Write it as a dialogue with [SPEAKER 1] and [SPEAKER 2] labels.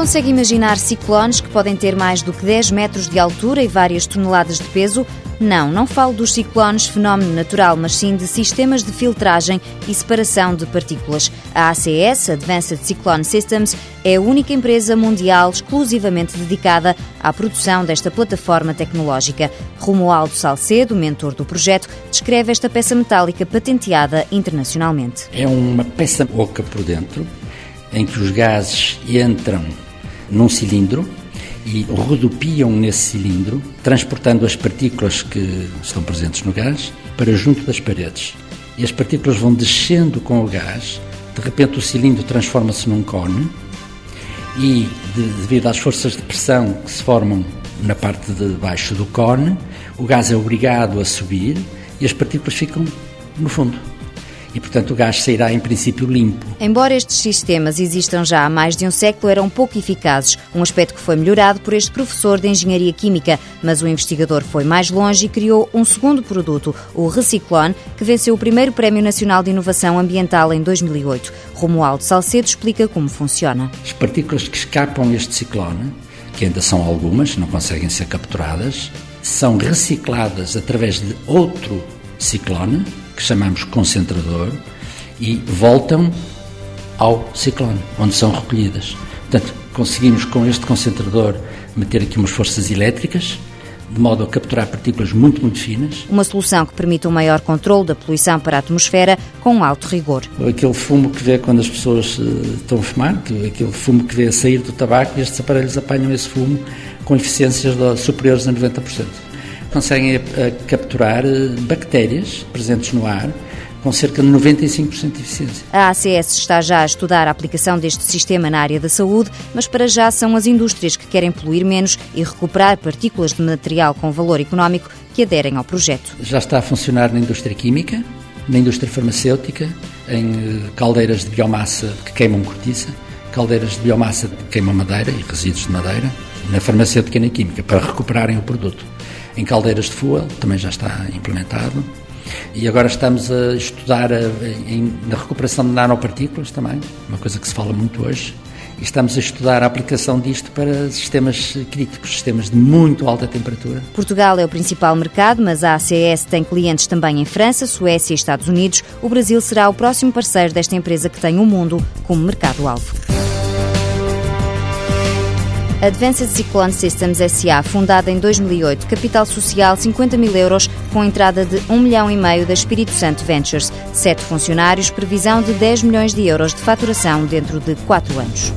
[SPEAKER 1] Consegue imaginar ciclones que podem ter mais do que 10 metros de altura e várias toneladas de peso? Não, não falo dos ciclones, fenómeno natural, mas sim de sistemas de filtragem e separação de partículas. A ACS, Advanced Cyclone Systems, é a única empresa mundial exclusivamente dedicada à produção desta plataforma tecnológica. Romualdo Salcedo, mentor do projeto, descreve esta peça metálica patenteada internacionalmente.
[SPEAKER 2] É uma peça oca por dentro, em que os gases entram num cilindro e rodopiam nesse cilindro, transportando as partículas que estão presentes no gás para junto das paredes. E as partículas vão descendo com o gás, de repente o cilindro transforma-se num cone e, de, devido às forças de pressão que se formam na parte de baixo do cone, o gás é obrigado a subir e as partículas ficam no fundo e, portanto, o gás sairá em princípio limpo.
[SPEAKER 1] Embora estes sistemas existam já há mais de um século, eram pouco eficazes, um aspecto que foi melhorado por este professor de Engenharia Química, mas o investigador foi mais longe e criou um segundo produto, o Reciclone, que venceu o primeiro Prémio Nacional de Inovação Ambiental em 2008. Romualdo Salcedo explica como funciona.
[SPEAKER 2] As partículas que escapam este ciclone, que ainda são algumas, não conseguem ser capturadas, são recicladas através de outro ciclone, que chamamos concentrador, e voltam ao ciclone, onde são recolhidas. Portanto, conseguimos com este concentrador meter aqui umas forças elétricas, de modo a capturar partículas muito, muito finas.
[SPEAKER 1] Uma solução que permite um maior controle da poluição para a atmosfera com um alto rigor.
[SPEAKER 2] Aquele fumo que vê quando as pessoas eh, estão a fumar, aquele fumo que vê a sair do tabaco, estes aparelhos apanham esse fumo com eficiências superiores a 90% conseguem a, a capturar eh, bactérias presentes no ar com cerca de 95% de eficiência.
[SPEAKER 1] A ACS está já a estudar a aplicação deste sistema na área da saúde, mas para já são as indústrias que querem poluir menos e recuperar partículas de material com valor económico que aderem ao projeto.
[SPEAKER 2] Já está a funcionar na indústria química, na indústria farmacêutica, em eh, caldeiras de biomassa que queimam cortiça, caldeiras de biomassa que queimam madeira e resíduos de madeira, na farmacêutica e na química, para recuperarem o produto em caldeiras de fuel, também já está implementado. E agora estamos a estudar a, na recuperação de nanopartículas também, uma coisa que se fala muito hoje. E estamos a estudar a aplicação disto para sistemas críticos, sistemas de muito alta temperatura.
[SPEAKER 1] Portugal é o principal mercado, mas a ACS tem clientes também em França, Suécia e Estados Unidos. O Brasil será o próximo parceiro desta empresa que tem o mundo como mercado-alvo. Advanced Cyclone Systems SA, fundada em 2008, capital social 50 mil euros, com entrada de 1 milhão e meio da Espírito Santo Ventures, sete funcionários, previsão de 10 milhões de euros de faturação dentro de quatro anos.